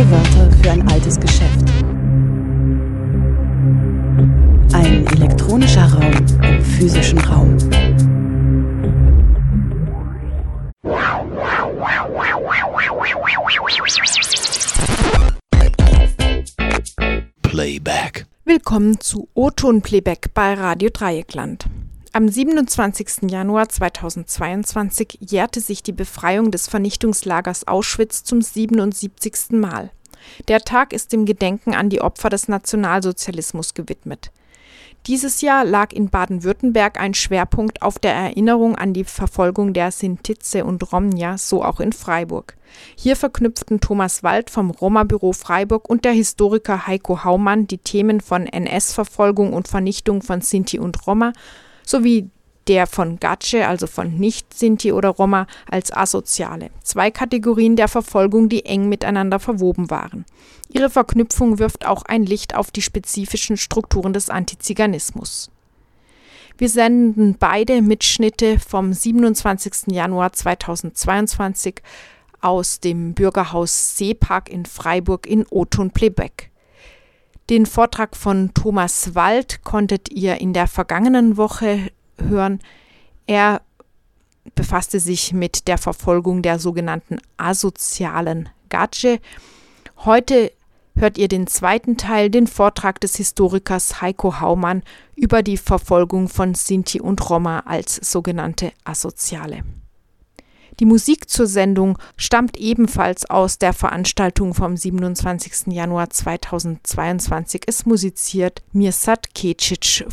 Neue Wörter für ein altes Geschäft. Ein elektronischer Raum im physischen Raum. Playback. Willkommen zu O-Ton Playback bei Radio Dreieckland. Am 27. Januar 2022 jährte sich die Befreiung des Vernichtungslagers Auschwitz zum 77. Mal. Der Tag ist dem Gedenken an die Opfer des Nationalsozialismus gewidmet. Dieses Jahr lag in Baden-Württemberg ein Schwerpunkt auf der Erinnerung an die Verfolgung der Sintize und Romnia, so auch in Freiburg. Hier verknüpften Thomas Wald vom Roma-Büro Freiburg und der Historiker Heiko Haumann die Themen von NS-Verfolgung und Vernichtung von Sinti und Roma sowie der von Gatsche, also von Nicht-Sinti oder Roma, als Asoziale. Zwei Kategorien der Verfolgung, die eng miteinander verwoben waren. Ihre Verknüpfung wirft auch ein Licht auf die spezifischen Strukturen des Antiziganismus. Wir senden beide Mitschnitte vom 27. Januar 2022 aus dem Bürgerhaus Seepark in Freiburg in Oton Plebeck. Den Vortrag von Thomas Wald konntet ihr in der vergangenen Woche hören. Er befasste sich mit der Verfolgung der sogenannten asozialen Gatsche. Heute hört ihr den zweiten Teil, den Vortrag des Historikers Heiko Haumann über die Verfolgung von Sinti und Roma als sogenannte Asoziale. Die Musik zur Sendung stammt ebenfalls aus der Veranstaltung vom 27. Januar 2022. Es musiziert Mirsad Kecic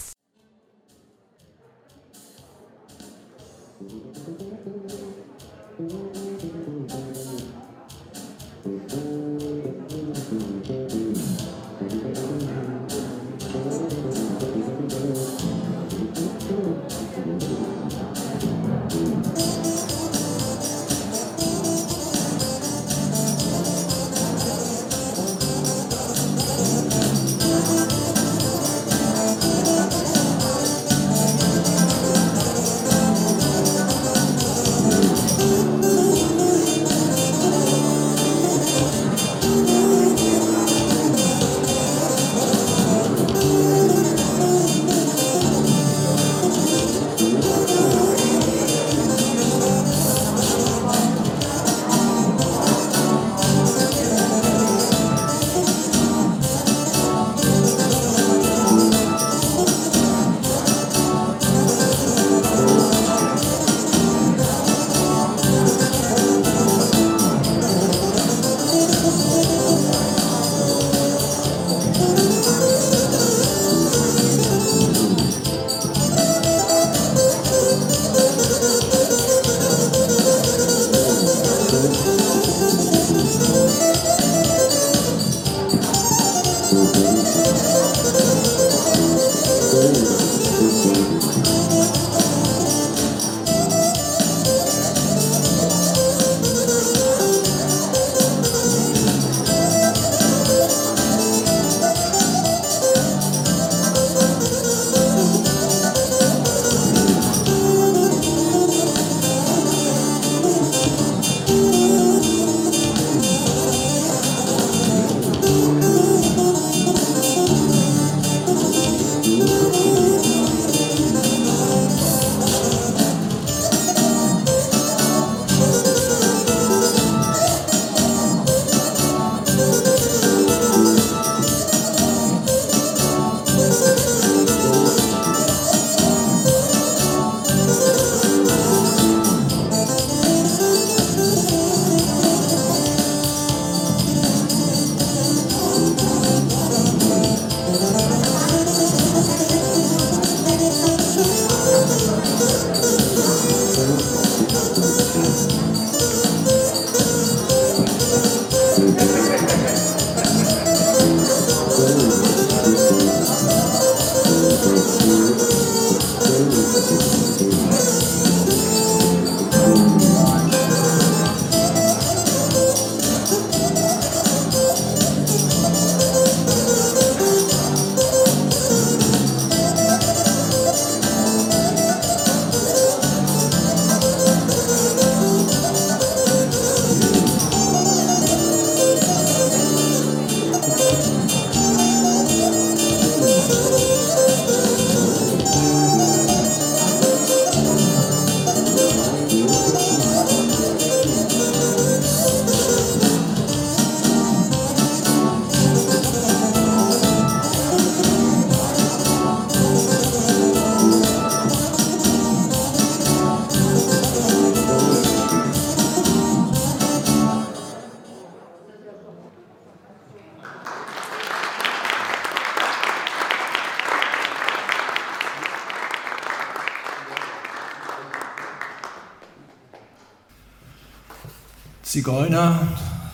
Zigeuner,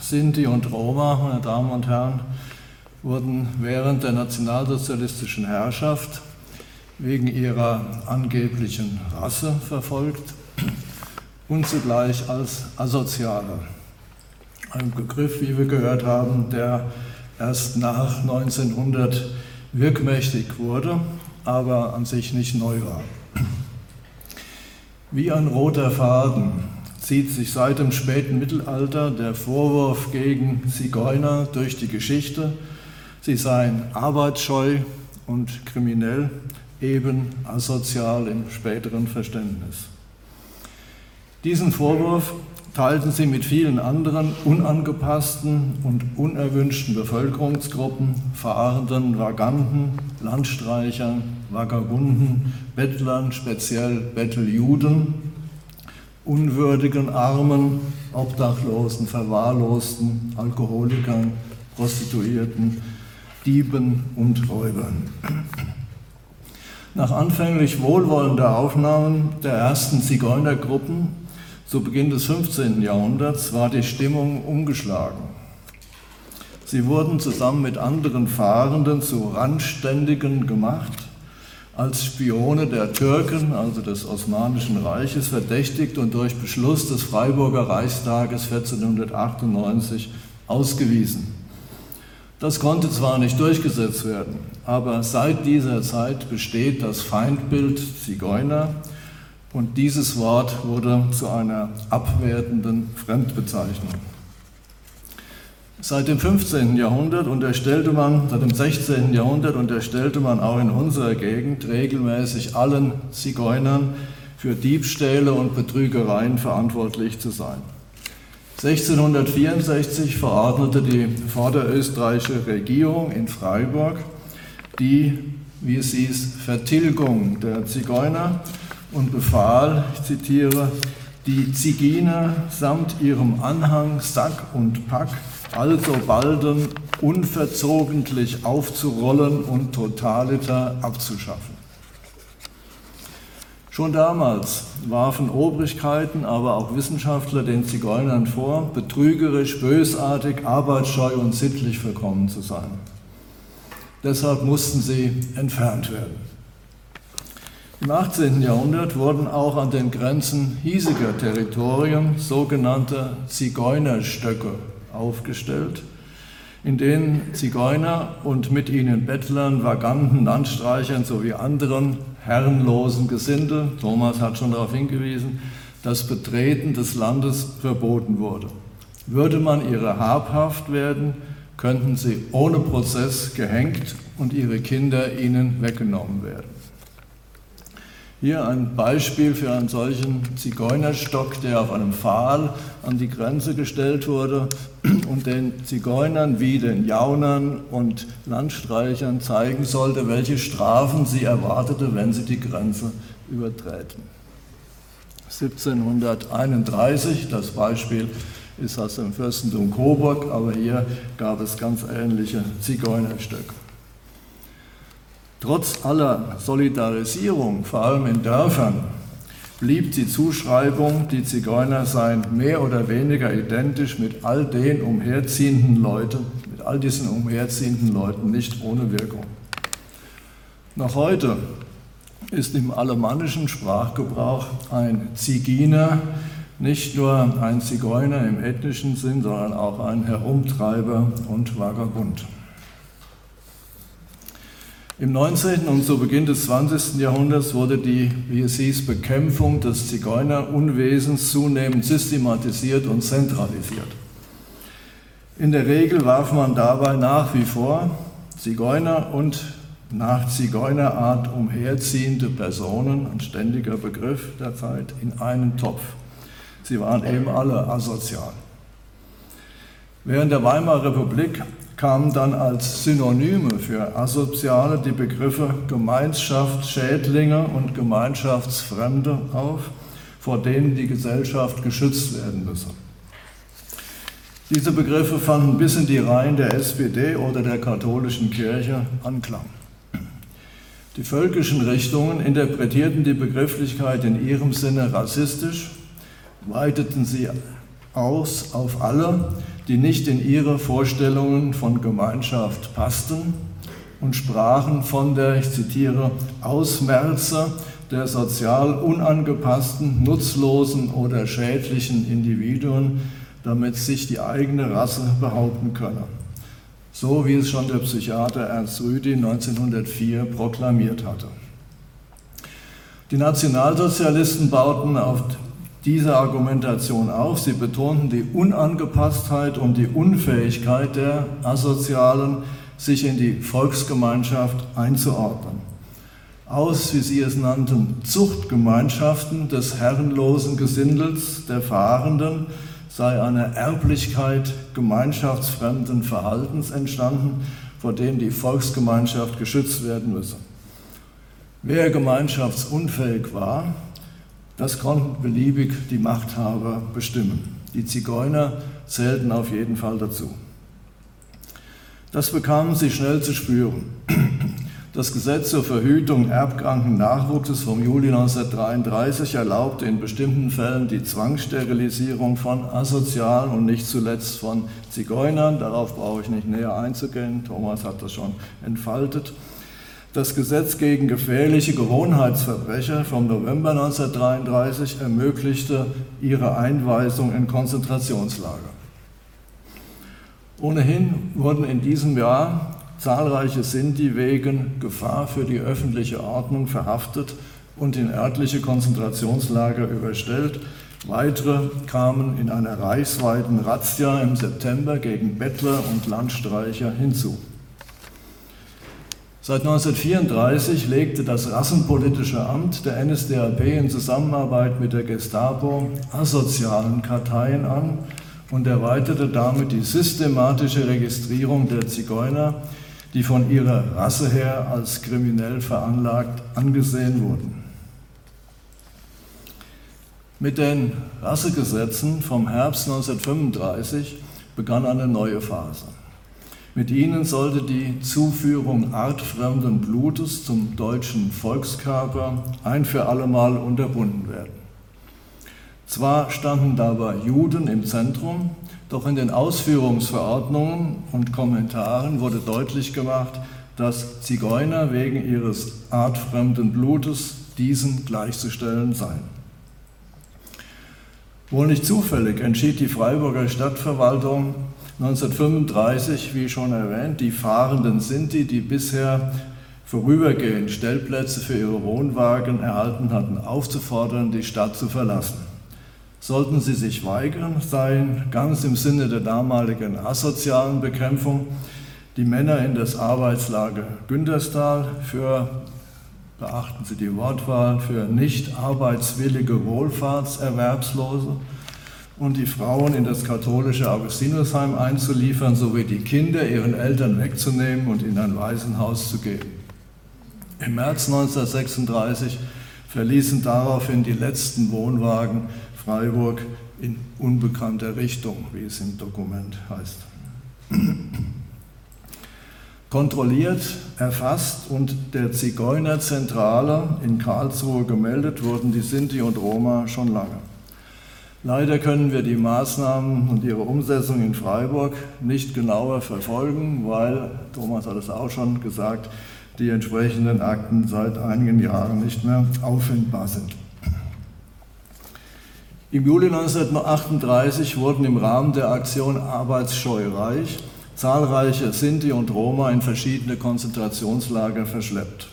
Sinti und Roma, meine Damen und Herren, wurden während der nationalsozialistischen Herrschaft wegen ihrer angeblichen Rasse verfolgt und zugleich als Asoziale. Ein Begriff, wie wir gehört haben, der erst nach 1900 wirkmächtig wurde, aber an sich nicht neu war. Wie ein roter Faden zieht sich seit dem späten Mittelalter der Vorwurf gegen Zigeuner durch die Geschichte, sie seien arbeitsscheu und kriminell, eben asozial im späteren Verständnis. Diesen Vorwurf teilten sie mit vielen anderen unangepassten und unerwünschten Bevölkerungsgruppen, Fahrenden, Vaganten, Landstreichern, Vagabunden, Bettlern, speziell Betteljuden, unwürdigen Armen, Obdachlosen, Verwahrlosten, Alkoholikern, Prostituierten, Dieben und Räubern. Nach anfänglich wohlwollender Aufnahmen der ersten Zigeunergruppen zu Beginn des 15. Jahrhunderts war die Stimmung umgeschlagen. Sie wurden zusammen mit anderen Fahrenden zu Randständigen gemacht, als Spione der Türken, also des Osmanischen Reiches, verdächtigt und durch Beschluss des Freiburger Reichstages 1498 ausgewiesen. Das konnte zwar nicht durchgesetzt werden, aber seit dieser Zeit besteht das Feindbild Zigeuner und dieses Wort wurde zu einer abwertenden Fremdbezeichnung. Seit dem 15. Jahrhundert unterstellte man, seit dem 16. Jahrhundert unterstellte man auch in unserer Gegend regelmäßig allen Zigeunern für Diebstähle und Betrügereien verantwortlich zu sein. 1664 verordnete die vorderösterreichische Regierung in Freiburg die, wie es hieß, Vertilgung der Zigeuner und befahl, ich zitiere, die Ziginer samt ihrem Anhang, Sack und Pack alsobalden unverzogentlich aufzurollen und totaliter abzuschaffen. Schon damals warfen Obrigkeiten, aber auch Wissenschaftler den Zigeunern vor, betrügerisch, bösartig, arbeitsscheu und sittlich verkommen zu sein. Deshalb mussten sie entfernt werden. Im 18. Jahrhundert wurden auch an den Grenzen hiesiger Territorien sogenannte Zigeunerstöcke aufgestellt, in denen Zigeuner und mit ihnen Bettlern, Vaganten, Landstreichern sowie anderen herrenlosen Gesindel, Thomas hat schon darauf hingewiesen, das Betreten des Landes verboten wurde. Würde man ihre habhaft werden, könnten sie ohne Prozess gehängt und ihre Kinder ihnen weggenommen werden. Hier ein Beispiel für einen solchen Zigeunerstock, der auf einem Pfahl an die Grenze gestellt wurde und den Zigeunern wie den Jaunern und Landstreichern zeigen sollte, welche Strafen sie erwartete, wenn sie die Grenze übertreten. 1731, das Beispiel ist aus dem Fürstentum Coburg, aber hier gab es ganz ähnliche Zigeunerstöcke. Trotz aller Solidarisierung, vor allem in Dörfern, blieb die Zuschreibung, die Zigeuner seien mehr oder weniger identisch mit all den umherziehenden Leuten, mit all diesen umherziehenden Leuten nicht ohne Wirkung. Noch heute ist im alemannischen Sprachgebrauch ein Ziginer nicht nur ein Zigeuner im ethnischen Sinn, sondern auch ein Herumtreiber und Vagabund. Im 19. und zu Beginn des 20. Jahrhunderts wurde die, wie es hieß, Bekämpfung des Zigeunerunwesens zunehmend systematisiert und zentralisiert. In der Regel warf man dabei nach wie vor Zigeuner und nach Zigeunerart umherziehende Personen, ein ständiger Begriff der Zeit, in einen Topf. Sie waren eben alle asozial. Während der Weimarer Republik kamen dann als Synonyme für Asoziale die Begriffe Gemeinschaftsschädlinge und Gemeinschaftsfremde auf, vor denen die Gesellschaft geschützt werden müsse. Diese Begriffe fanden bis in die Reihen der SPD oder der katholischen Kirche Anklang. Die völkischen Richtungen interpretierten die Begrifflichkeit in ihrem Sinne rassistisch, weiteten sie aus auf alle, die nicht in ihre Vorstellungen von Gemeinschaft passten und sprachen von der, ich zitiere, Ausmerzer der sozial unangepassten, nutzlosen oder schädlichen Individuen, damit sich die eigene Rasse behaupten könne. So wie es schon der Psychiater Ernst Rüdi 1904 proklamiert hatte. Die Nationalsozialisten bauten auf diese Argumentation auf. Sie betonten die Unangepasstheit und die Unfähigkeit der Asozialen, sich in die Volksgemeinschaft einzuordnen. Aus, wie sie es nannten, Zuchtgemeinschaften des herrenlosen Gesindels der Fahrenden sei eine Erblichkeit gemeinschaftsfremden Verhaltens entstanden, vor dem die Volksgemeinschaft geschützt werden müsse. Wer gemeinschaftsunfähig war, das konnten beliebig die Machthaber bestimmen. Die Zigeuner zählten auf jeden Fall dazu. Das bekamen sie schnell zu spüren. Das Gesetz zur Verhütung erbkranken Nachwuchses vom Juli 1933 erlaubte in bestimmten Fällen die Zwangssterilisierung von Asozialen und nicht zuletzt von Zigeunern. Darauf brauche ich nicht näher einzugehen. Thomas hat das schon entfaltet. Das Gesetz gegen gefährliche Gewohnheitsverbrecher vom November 1933 ermöglichte ihre Einweisung in Konzentrationslager. Ohnehin wurden in diesem Jahr zahlreiche Sinti wegen Gefahr für die öffentliche Ordnung verhaftet und in örtliche Konzentrationslager überstellt. Weitere kamen in einer reichsweiten Razzia im September gegen Bettler und Landstreicher hinzu. Seit 1934 legte das Rassenpolitische Amt der NSDAP in Zusammenarbeit mit der Gestapo asozialen Karteien an und erweiterte damit die systematische Registrierung der Zigeuner, die von ihrer Rasse her als kriminell veranlagt angesehen wurden. Mit den Rassegesetzen vom Herbst 1935 begann eine neue Phase. Mit ihnen sollte die Zuführung artfremden Blutes zum deutschen Volkskörper ein für allemal unterbunden werden. Zwar standen dabei Juden im Zentrum, doch in den Ausführungsverordnungen und Kommentaren wurde deutlich gemacht, dass Zigeuner wegen ihres artfremden Blutes diesen gleichzustellen seien. Wohl nicht zufällig entschied die Freiburger Stadtverwaltung 1935, wie schon erwähnt, die fahrenden Sinti, die bisher vorübergehend Stellplätze für ihre Wohnwagen erhalten hatten, aufzufordern, die Stadt zu verlassen. Sollten sie sich weigern, seien ganz im Sinne der damaligen asozialen Bekämpfung die Männer in das Arbeitslager Günterstal für, beachten Sie die Wortwahl, für nicht arbeitswillige Wohlfahrtserwerbslose und die Frauen in das katholische Augustinusheim einzuliefern, sowie die Kinder ihren Eltern wegzunehmen und in ein Waisenhaus zu geben. Im März 1936 verließen daraufhin die letzten Wohnwagen Freiburg in unbekannter Richtung, wie es im Dokument heißt. Kontrolliert, erfasst und der Zigeunerzentrale in Karlsruhe gemeldet wurden die Sinti und Roma schon lange. Leider können wir die Maßnahmen und ihre Umsetzung in Freiburg nicht genauer verfolgen, weil, Thomas hat es auch schon gesagt, die entsprechenden Akten seit einigen Jahren nicht mehr auffindbar sind. Im Juli 1938 wurden im Rahmen der Aktion Arbeitsscheu Reich zahlreiche Sinti und Roma in verschiedene Konzentrationslager verschleppt.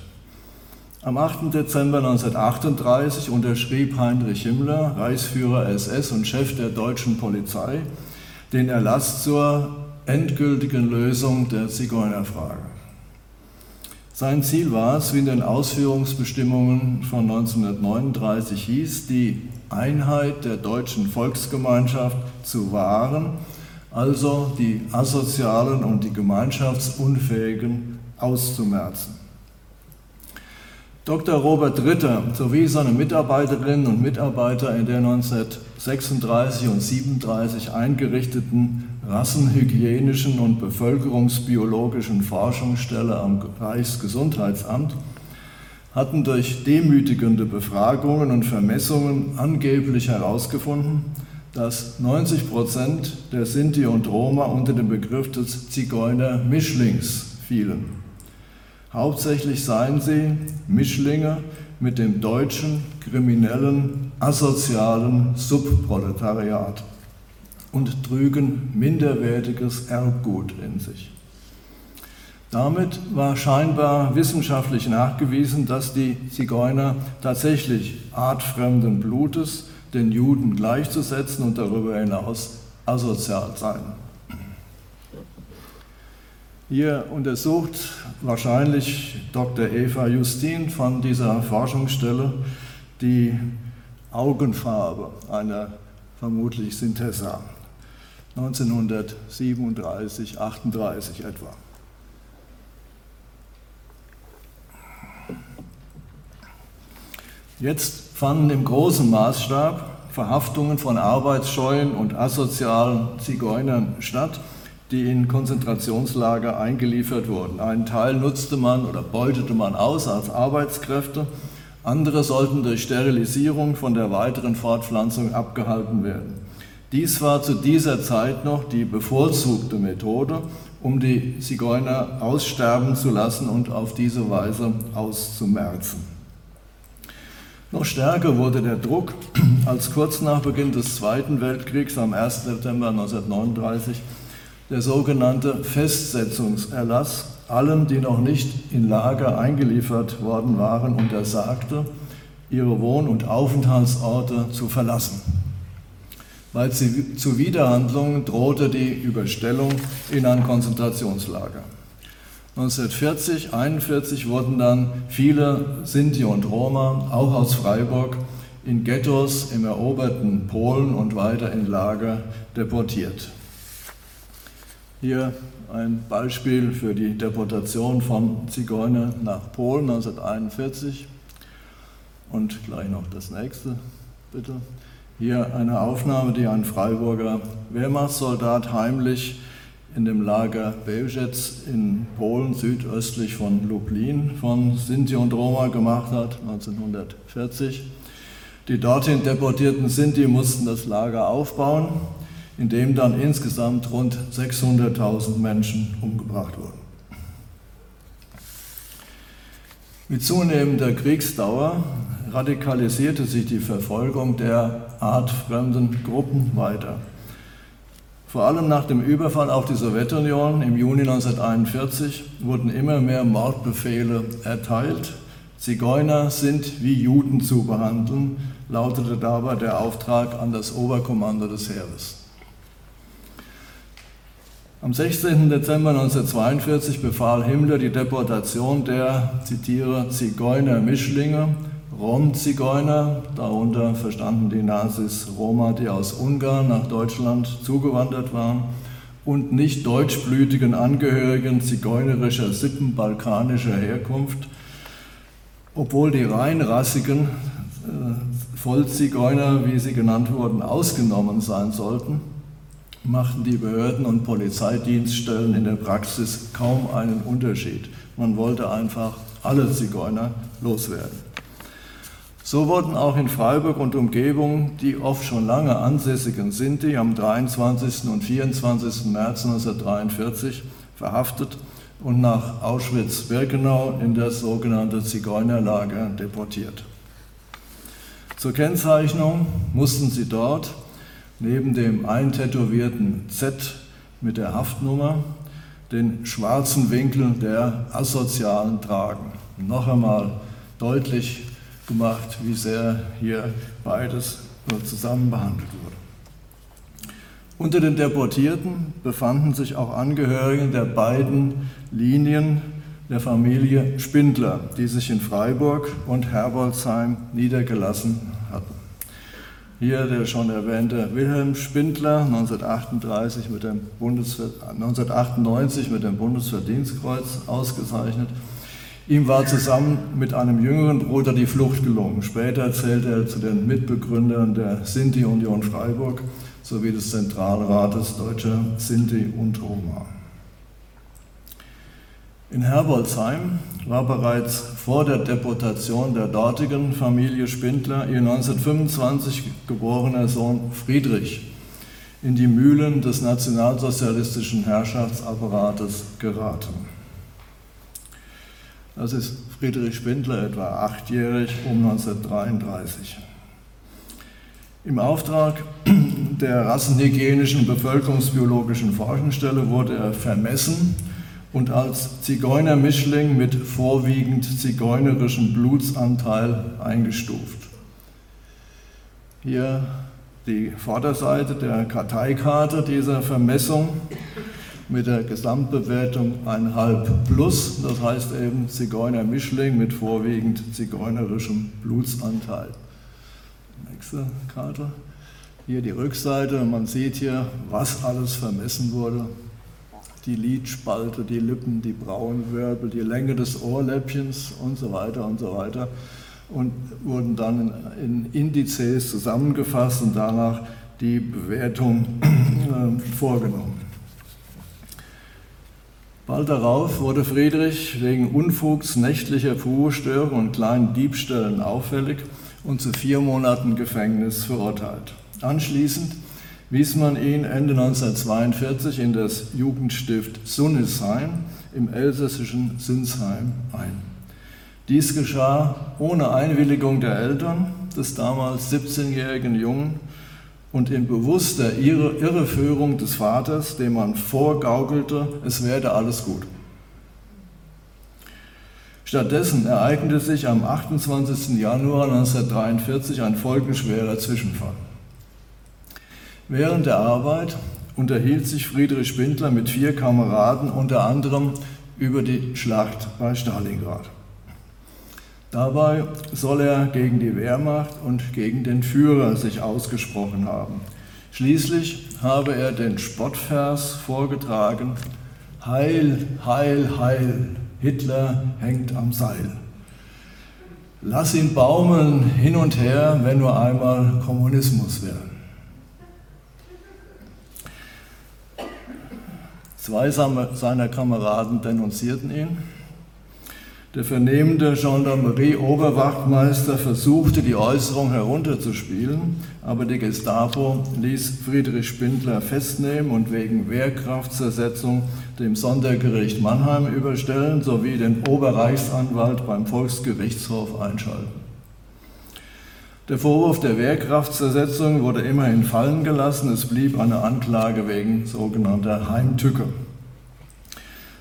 Am 8. Dezember 1938 unterschrieb Heinrich Himmler, Reichsführer SS und Chef der deutschen Polizei, den Erlass zur endgültigen Lösung der Zigeunerfrage. Sein Ziel war es, wie in den Ausführungsbestimmungen von 1939 hieß, die Einheit der deutschen Volksgemeinschaft zu wahren, also die Asozialen und die Gemeinschaftsunfähigen auszumerzen. Dr. Robert Ritter sowie seine Mitarbeiterinnen und Mitarbeiter in der 1936 und 1937 eingerichteten Rassenhygienischen und Bevölkerungsbiologischen Forschungsstelle am Reichsgesundheitsamt hatten durch demütigende Befragungen und Vermessungen angeblich herausgefunden, dass 90 Prozent der Sinti und Roma unter den Begriff des Zigeuner-Mischlings fielen. Hauptsächlich seien sie Mischlinge mit dem deutschen, kriminellen, asozialen Subproletariat und trügen minderwertiges Erbgut in sich. Damit war scheinbar wissenschaftlich nachgewiesen, dass die Zigeuner tatsächlich artfremden Blutes den Juden gleichzusetzen und darüber hinaus asozial seien. Hier untersucht wahrscheinlich Dr. Eva Justin von dieser Forschungsstelle die Augenfarbe einer vermutlich Synthesa 1937, 38 etwa. Jetzt fanden im großen Maßstab Verhaftungen von arbeitsscheuen und asozialen Zigeunern statt, die in Konzentrationslager eingeliefert wurden. Einen Teil nutzte man oder beutete man aus als Arbeitskräfte, andere sollten durch Sterilisierung von der weiteren Fortpflanzung abgehalten werden. Dies war zu dieser Zeit noch die bevorzugte Methode, um die Zigeuner aussterben zu lassen und auf diese Weise auszumerzen. Noch stärker wurde der Druck, als kurz nach Beginn des Zweiten Weltkriegs am 1. September 1939 der sogenannte Festsetzungserlass allen, die noch nicht in Lager eingeliefert worden waren, untersagte, ihre Wohn- und Aufenthaltsorte zu verlassen. Bei Zuwiderhandlungen drohte die Überstellung in ein Konzentrationslager. 1940, 1941 wurden dann viele Sinti und Roma, auch aus Freiburg, in Ghettos im eroberten Polen und weiter in Lager deportiert. Hier ein Beispiel für die Deportation von Zigeunern nach Polen 1941 und gleich noch das nächste, bitte. Hier eine Aufnahme, die ein Freiburger Wehrmachtssoldat heimlich in dem Lager Bełżec in Polen, südöstlich von Lublin, von Sinti und Roma gemacht hat, 1940. Die dorthin deportierten Sinti mussten das Lager aufbauen, in dem dann insgesamt rund 600.000 Menschen umgebracht wurden. Mit zunehmender Kriegsdauer radikalisierte sich die Verfolgung der artfremden Gruppen weiter. Vor allem nach dem Überfall auf die Sowjetunion im Juni 1941 wurden immer mehr Mordbefehle erteilt. Zigeuner sind wie Juden zu behandeln, lautete dabei der Auftrag an das Oberkommando des Heeres. Am 16. Dezember 1942 befahl Himmler die Deportation der, zitiere, Zigeuner-Mischlinge Rom-Zigeuner, darunter verstanden die Nazis Roma, die aus Ungarn nach Deutschland zugewandert waren, und nicht deutschblütigen Angehörigen zigeunerischer Sippen balkanischer Herkunft, obwohl die reinrassigen äh, Vollzigeuner, wie sie genannt wurden, ausgenommen sein sollten, machten die Behörden und Polizeidienststellen in der Praxis kaum einen Unterschied. Man wollte einfach alle Zigeuner loswerden. So wurden auch in Freiburg und Umgebung die oft schon lange ansässigen Sinti am 23. und 24. März 1943 verhaftet und nach Auschwitz-Birkenau in das sogenannte Zigeunerlager deportiert. Zur Kennzeichnung mussten sie dort neben dem eintätowierten Z mit der Haftnummer den schwarzen Winkel der Asozialen tragen. Noch einmal deutlich gemacht, wie sehr hier beides zusammen behandelt wurde. Unter den Deportierten befanden sich auch Angehörige der beiden Linien der Familie Spindler, die sich in Freiburg und Herbolzheim niedergelassen hatten. Hier der schon erwähnte Wilhelm Spindler, 1938 mit dem 1998 mit dem Bundesverdienstkreuz ausgezeichnet, Ihm war zusammen mit einem jüngeren Bruder die Flucht gelungen. Später zählte er zu den Mitbegründern der Sinti-Union Freiburg sowie des Zentralrates Deutscher Sinti und Roma. In Herbolzheim war bereits vor der Deportation der dortigen Familie Spindler ihr 1925 geborener Sohn Friedrich in die Mühlen des nationalsozialistischen Herrschaftsapparates geraten. Das ist Friedrich Spindler, etwa achtjährig, um 1933. Im Auftrag der rassenhygienischen bevölkerungsbiologischen Forschungsstelle wurde er vermessen und als Zigeunermischling mit vorwiegend zigeunerischem Blutsanteil eingestuft. Hier die Vorderseite der Karteikarte dieser Vermessung mit der Gesamtbewertung 1,5 plus, das heißt eben Zigeunermischling mit vorwiegend zigeunerischem Blutsanteil. Nächste Karte. Hier die Rückseite, man sieht hier, was alles vermessen wurde die Lidspalte, die Lippen, die Brauenwirbel, die Länge des Ohrläppchens und so weiter und so weiter und wurden dann in, Indizes zusammengefasst und danach die Bewertung äh, vorgenommen. Bald darauf wurde Friedrich wegen Unfugs, nächtlicher Ruhestörung und kleinen Diebstählen auffällig und zu vier Monaten Gefängnis verurteilt. Anschließend wies man ihn Ende 1942 in das Jugendstift Sunnisheim im elsässischen Sinsheim ein. Dies geschah ohne Einwilligung der Eltern des damals 17-jährigen Jungen und in bewusster Irreführung des Vaters, dem man vorgaukelte, es werde alles gut. Stattdessen ereignete sich am 28. Januar 1943 ein folgenschwerer Zwischenfall. Während der Arbeit unterhielt sich Friedrich Spindler mit vier Kameraden unter anderem über die Schlacht bei Stalingrad. Dabei soll er gegen die Wehrmacht und gegen den Führer sich ausgesprochen haben. Schließlich habe er den Spottvers vorgetragen, Heil, Heil, Heil, Hitler hängt am Seil. Lass ihn baumeln hin und her, wenn nur einmal Kommunismus wäre. Zwei seiner Kameraden denunzierten ihn. Der vernehmende Gendarmerie-Oberwachtmeister versuchte, die Äußerung herunterzuspielen, aber die Gestapo ließ Friedrich Spindler festnehmen und wegen Wehrkraftzersetzung dem Sondergericht Mannheim überstellen sowie den Oberreichsanwalt beim Volksgerichtshof einschalten. Der Vorwurf der Wehrkraftzersetzung wurde immerhin fallen gelassen. Es blieb eine Anklage wegen sogenannter Heimtücke.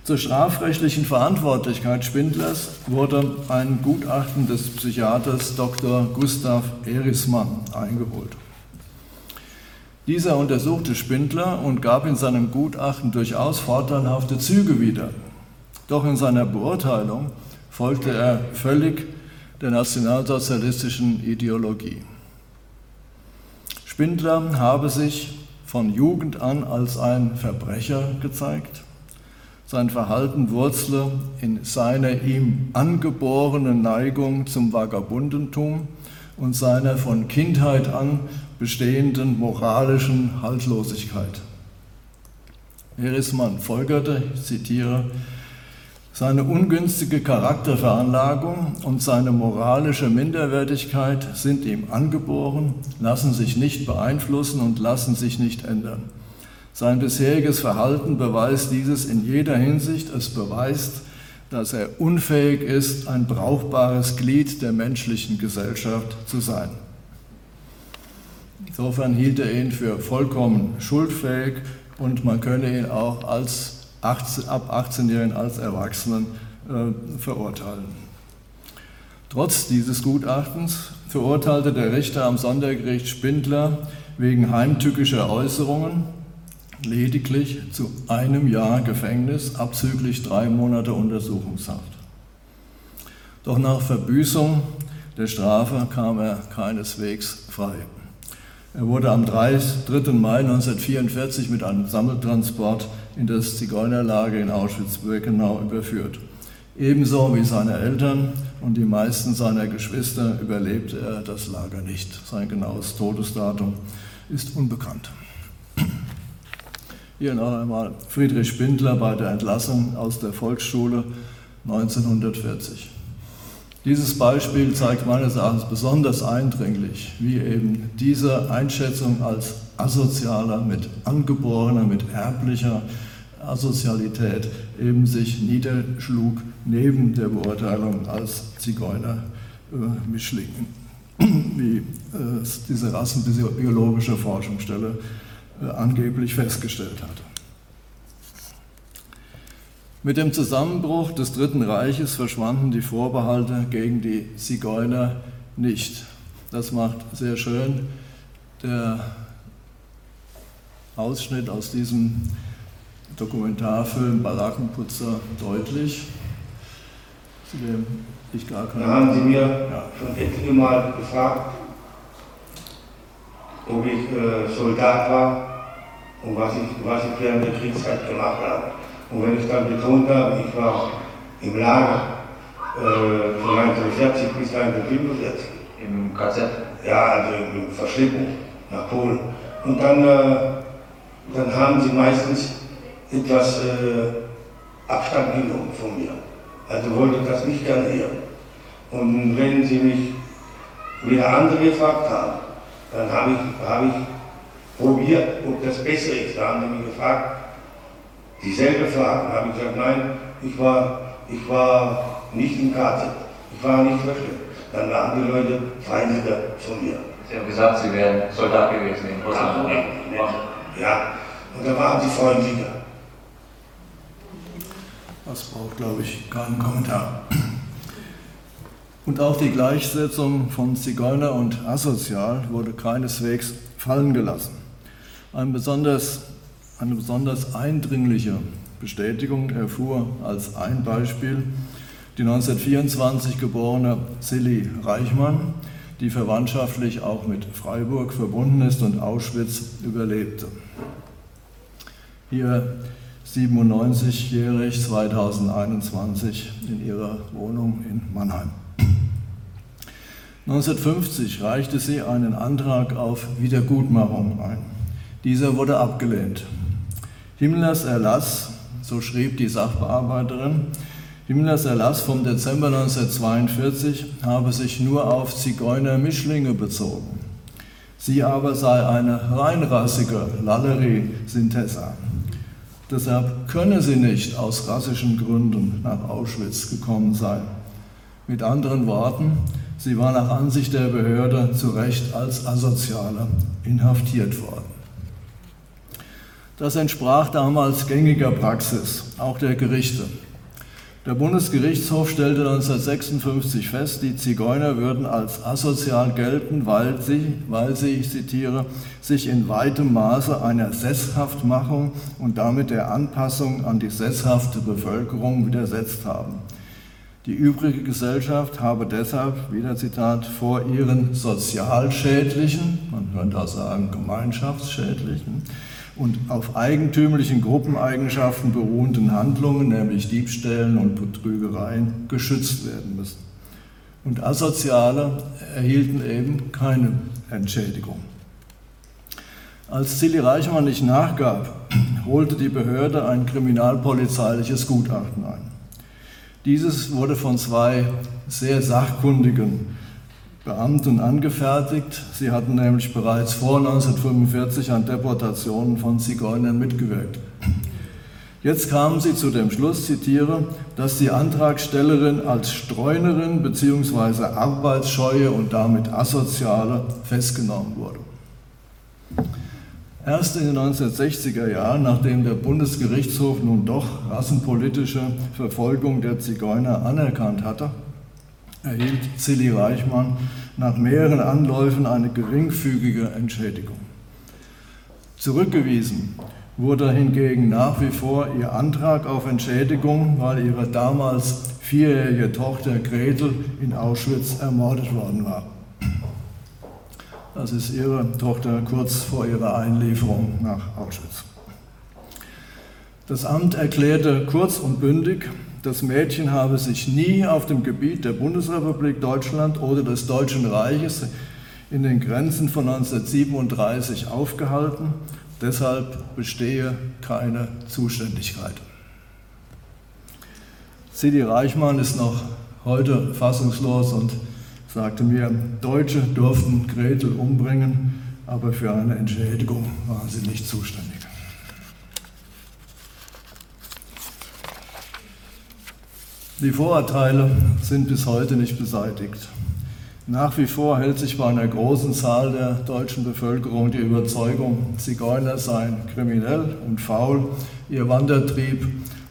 Zur strafrechtlichen Verantwortlichkeit Spindlers wurde ein Gutachten des Psychiaters Dr. Gustav Erismann eingeholt. Dieser untersuchte Spindler und gab in seinem Gutachten durchaus vorteilhafte Züge wieder. Doch in seiner Beurteilung folgte er völlig der nationalsozialistischen Ideologie. Spindler habe sich von Jugend an als ein Verbrecher gezeigt. Sein Verhalten wurzle in seiner ihm angeborenen Neigung zum Vagabundentum und seiner von Kindheit an bestehenden moralischen Haltlosigkeit. Erismann folgerte, ich zitiere, seine ungünstige Charakterveranlagung und seine moralische Minderwertigkeit sind ihm angeboren, lassen sich nicht beeinflussen und lassen sich nicht ändern. Sein bisheriges Verhalten beweist dieses in jeder Hinsicht. Es beweist, dass er unfähig ist, ein brauchbares Glied der menschlichen Gesellschaft zu sein. Insofern hielt er ihn für vollkommen schuldfähig und man könne ihn auch als 18, ab 18-Jährigen als Erwachsenen äh, verurteilen. Trotz dieses Gutachtens verurteilte der Richter am Sondergericht Spindler wegen heimtückischer Äußerungen lediglich zu einem Jahr Gefängnis abzüglich drei Monate Untersuchungshaft. Doch nach Verbüßung der Strafe kam er keineswegs frei. Er wurde am 3. Mai 1944 mit einem Sammeltransport in das Zigeunerlager in Auschwitz-Birkenau überführt. Ebenso wie seine Eltern und die meisten seiner Geschwister überlebte er das Lager nicht. Sein genaues Todesdatum ist unbekannt. Hier noch einmal Friedrich Spindler bei der Entlassung aus der Volksschule 1940. Dieses Beispiel zeigt meines Erachtens besonders eindringlich, wie eben diese Einschätzung als asozialer, mit angeborener, mit erblicher Asozialität eben sich niederschlug neben der Beurteilung als Zigeuner äh, Mischlingen, wie äh, diese rassenbiologische Forschungsstelle äh, angeblich festgestellt hat. Mit dem Zusammenbruch des Dritten Reiches verschwanden die Vorbehalte gegen die Zigeuner nicht. Das macht sehr schön der Ausschnitt aus diesem Dokumentarfilm Barackenputzer deutlich, zu dem ich gar keine. Da haben Sie mir ja. schon etliche Mal gefragt, ob ich äh, Soldat war und was ich, was ich während der Kriegszeit gemacht habe. Und wenn ich dann betont habe, ich war im Lager äh, von 1940 bis 1945. Im KZ? Ja, also im Verschleppung nach Polen. Und dann, äh, dann haben sie meistens etwas äh, Abstand genommen von mir. Also wollte das nicht gerne hören. Und wenn sie mich wieder andere gefragt haben, dann habe ich, hab ich probiert, ob das besser ist. Da haben sie mich gefragt, dieselbe Frage. Da habe ich gesagt, nein, ich war, ich war nicht im KZ. Ich war nicht verschleppt. Dann waren die Leute Feinde von mir. Sie haben gesagt, Sie wären Soldat gewesen in Russland. Ja, ja, und da waren sie freundlicher. Das braucht, glaube ich, keinen Kommentar. Und auch die Gleichsetzung von Zigeuner und asozial wurde keineswegs fallen gelassen. Ein besonders, eine besonders eindringliche Bestätigung erfuhr als ein Beispiel die 1924 geborene Silly Reichmann, die verwandtschaftlich auch mit Freiburg verbunden ist und Auschwitz überlebte. Hier 97-jährig 2021 in ihrer Wohnung in Mannheim. 1950 reichte sie einen Antrag auf Wiedergutmachung ein. Dieser wurde abgelehnt. Himmlers Erlass, so schrieb die Sachbearbeiterin, Himmlers Erlass vom Dezember 1942 habe sich nur auf Zigeuner-Mischlinge bezogen. Sie aber sei eine reinrassige Lallerie-Synthesa. Deshalb könne sie nicht aus rassischen Gründen nach Auschwitz gekommen sein. Mit anderen Worten, sie war nach Ansicht der Behörde zu Recht als Asoziale inhaftiert worden. Das entsprach damals gängiger Praxis, auch der Gerichte. Der Bundesgerichtshof stellte 1956 fest, die Zigeuner würden als asozial gelten, weil sie, weil sie, ich zitiere, sich in weitem Maße einer Sesshaftmachung und damit der Anpassung an die sesshafte Bevölkerung widersetzt haben. Die übrige Gesellschaft habe deshalb, wieder Zitat, vor ihren sozialschädlichen, man könnte auch sagen gemeinschaftsschädlichen, und auf eigentümlichen Gruppeneigenschaften beruhenden Handlungen, nämlich Diebstählen und Betrügereien, geschützt werden müssen. Und Asoziale erhielten eben keine Entschädigung. Als Silly Reichmann nicht nachgab, holte die Behörde ein kriminalpolizeiliches Gutachten ein. Dieses wurde von zwei sehr sachkundigen Beamten angefertigt. Sie hatten nämlich bereits vor 1945 an Deportationen von Zigeunern mitgewirkt. Jetzt kamen sie zu dem Schluss, zitiere, dass die Antragstellerin als Streunerin bzw. arbeitsscheue und damit asoziale festgenommen wurde. Erst in den 1960er Jahren, nachdem der Bundesgerichtshof nun doch rassenpolitische Verfolgung der Zigeuner anerkannt hatte, erhielt Zilli Reichmann nach mehreren Anläufen eine geringfügige Entschädigung. Zurückgewiesen wurde hingegen nach wie vor ihr Antrag auf Entschädigung, weil ihre damals vierjährige Tochter Gretel in Auschwitz ermordet worden war. Das ist ihre Tochter kurz vor ihrer Einlieferung nach Auschwitz. Das Amt erklärte kurz und bündig, das Mädchen habe sich nie auf dem Gebiet der Bundesrepublik Deutschland oder des Deutschen Reiches in den Grenzen von 1937 aufgehalten Deshalb bestehe keine Zuständigkeit. Sidi Reichmann ist noch heute fassungslos und sagte mir, Deutsche durften Gretel umbringen, aber für eine Entschädigung waren sie nicht zuständig. Die Vorurteile sind bis heute nicht beseitigt. Nach wie vor hält sich bei einer großen Zahl der deutschen Bevölkerung die Überzeugung, Zigeuner seien kriminell und faul, ihr Wandertrieb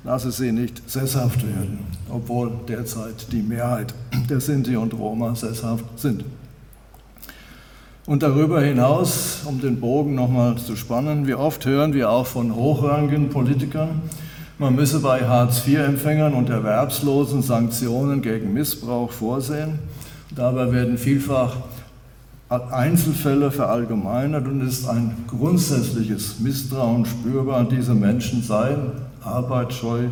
lasse sie nicht sesshaft werden, obwohl derzeit die Mehrheit der Sinti und Roma sesshaft sind. Und darüber hinaus, um den Bogen nochmal zu spannen, wie oft hören wir auch von hochrangigen Politikern, man müsse bei Hartz-IV-Empfängern und Erwerbslosen Sanktionen gegen Missbrauch vorsehen. Dabei werden vielfach Einzelfälle verallgemeinert und ist ein grundsätzliches Misstrauen spürbar. Diese Menschen seien arbeitsscheu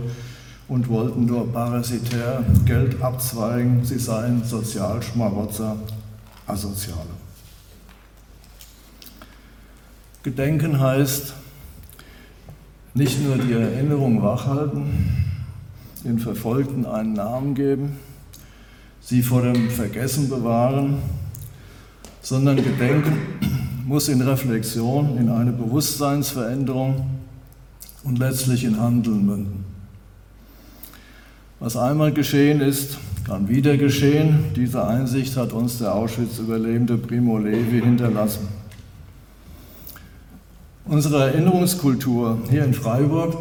und wollten nur parasitär Geld abzweigen. Sie seien Sozialschmarotzer, Asoziale. Gedenken heißt nicht nur die Erinnerung wachhalten, den Verfolgten einen Namen geben, sie vor dem Vergessen bewahren, sondern Gedenken muss in Reflexion, in eine Bewusstseinsveränderung und letztlich in Handeln münden. Was einmal geschehen ist, kann wieder geschehen. Diese Einsicht hat uns der Auschwitz-Überlebende Primo Levi hinterlassen. Unsere Erinnerungskultur hier in Freiburg,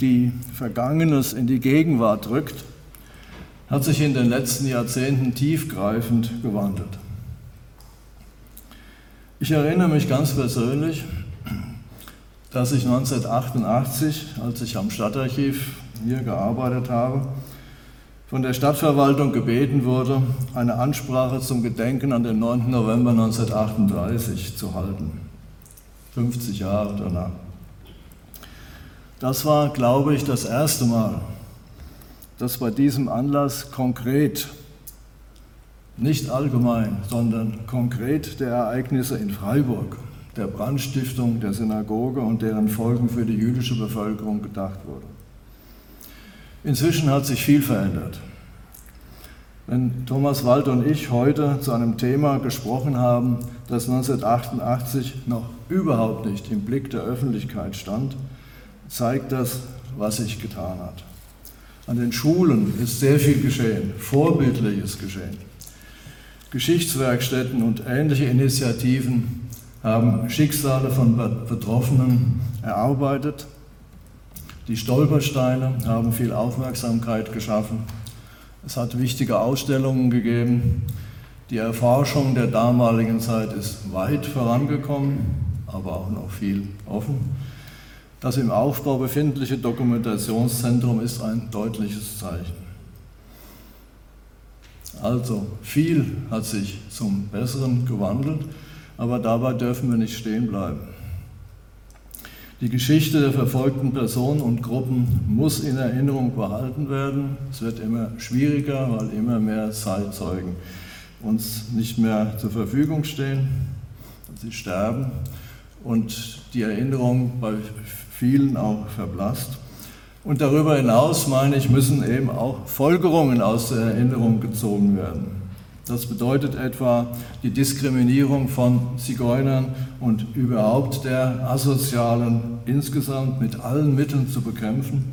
die Vergangenes in die Gegenwart drückt, hat sich in den letzten Jahrzehnten tiefgreifend gewandelt. Ich erinnere mich ganz persönlich, dass ich 1988, als ich am Stadtarchiv hier gearbeitet habe, von der Stadtverwaltung gebeten wurde, eine Ansprache zum Gedenken an den 9. November 1938 zu halten. 50 Jahre danach. Das war, glaube ich, das erste Mal, dass bei diesem Anlass konkret, nicht allgemein, sondern konkret der Ereignisse in Freiburg, der Brandstiftung der Synagoge und deren Folgen für die jüdische Bevölkerung gedacht wurde. Inzwischen hat sich viel verändert. Wenn Thomas Wald und ich heute zu einem Thema gesprochen haben, das 1988 noch überhaupt nicht im Blick der Öffentlichkeit stand, zeigt das, was sich getan hat. An den Schulen ist sehr viel geschehen, vorbildliches geschehen. Geschichtswerkstätten und ähnliche Initiativen haben Schicksale von Betroffenen erarbeitet. Die Stolpersteine haben viel Aufmerksamkeit geschaffen. Es hat wichtige Ausstellungen gegeben. Die Erforschung der damaligen Zeit ist weit vorangekommen, aber auch noch viel offen. Das im Aufbau befindliche Dokumentationszentrum ist ein deutliches Zeichen. Also viel hat sich zum Besseren gewandelt, aber dabei dürfen wir nicht stehen bleiben. Die Geschichte der verfolgten Personen und Gruppen muss in Erinnerung behalten werden. Es wird immer schwieriger, weil immer mehr Zeitzeugen uns nicht mehr zur Verfügung stehen. Sie sterben und die Erinnerung bei vielen auch verblasst. Und darüber hinaus, meine ich, müssen eben auch Folgerungen aus der Erinnerung gezogen werden. Das bedeutet etwa die Diskriminierung von Zigeunern und überhaupt der Asozialen insgesamt mit allen Mitteln zu bekämpfen,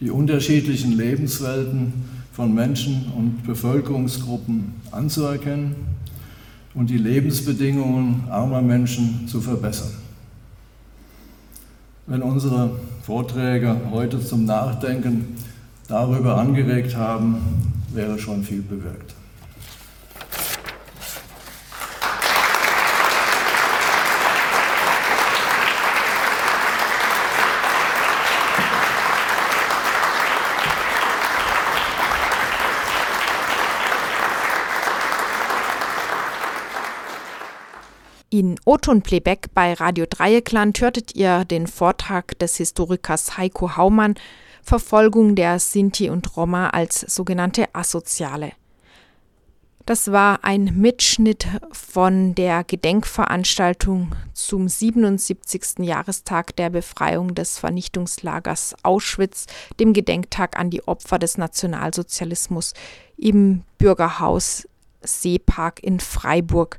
die unterschiedlichen Lebenswelten von Menschen und Bevölkerungsgruppen anzuerkennen und die Lebensbedingungen armer Menschen zu verbessern. Wenn unsere Vorträge heute zum Nachdenken darüber angeregt haben, wäre schon viel bewirkt. In O-Ton-Playback bei Radio Dreieckland hörtet ihr den Vortrag des Historikers Heiko Haumann Verfolgung der Sinti und Roma als sogenannte Asoziale. Das war ein Mitschnitt von der Gedenkveranstaltung zum 77. Jahrestag der Befreiung des Vernichtungslagers Auschwitz, dem Gedenktag an die Opfer des Nationalsozialismus im Bürgerhaus Seepark in Freiburg.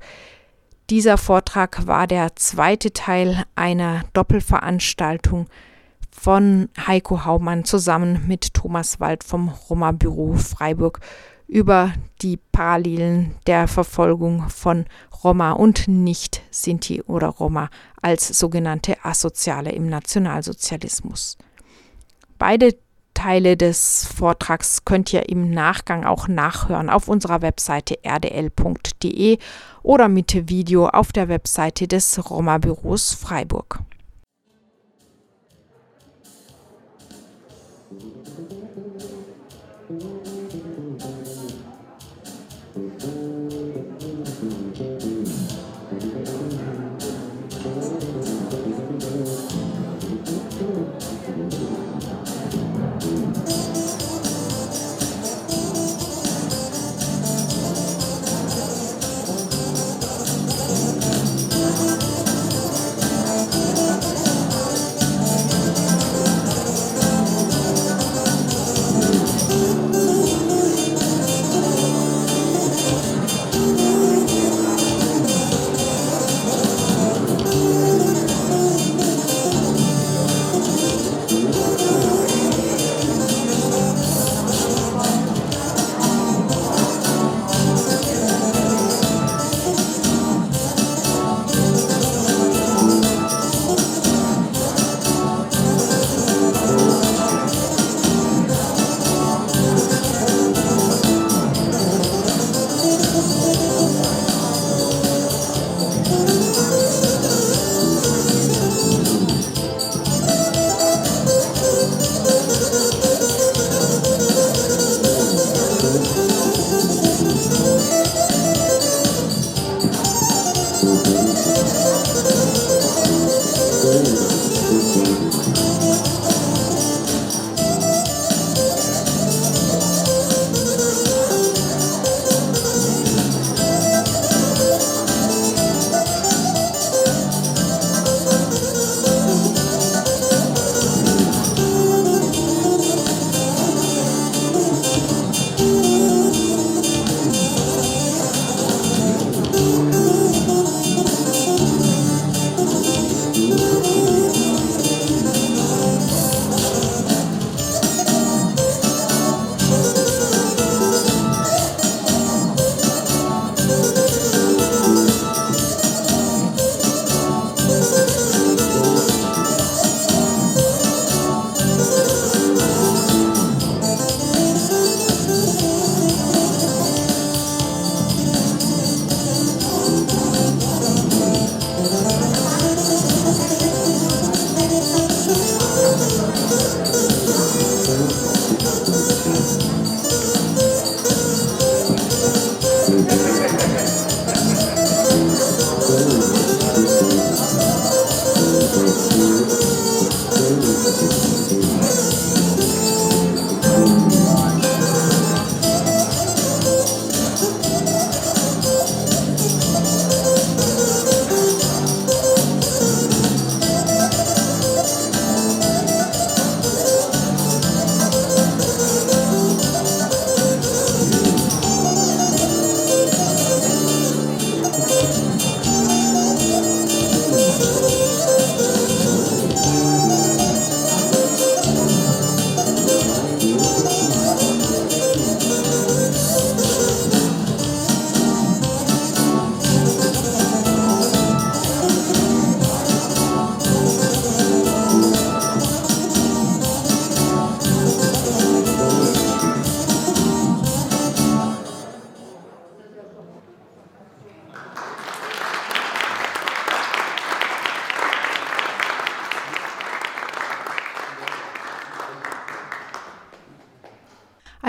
Dieser Vortrag war der zweite Teil einer Doppelveranstaltung von Heiko Haumann zusammen mit Thomas Wald vom Roma Büro Freiburg über die Parallelen der Verfolgung von Roma und Nicht-Sinti oder Roma als sogenannte Asoziale im Nationalsozialismus. Beide Teile des Vortrags könnt ihr im Nachgang auch nachhören auf unserer Webseite rdl.de oder mit Video auf der Webseite des Roma-Büros Freiburg.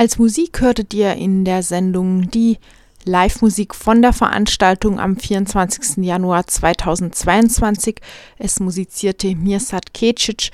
Als Musik hörtet ihr in der Sendung die Live-Musik von der Veranstaltung am 24. Januar 2022. Es musizierte Mirsad Kecic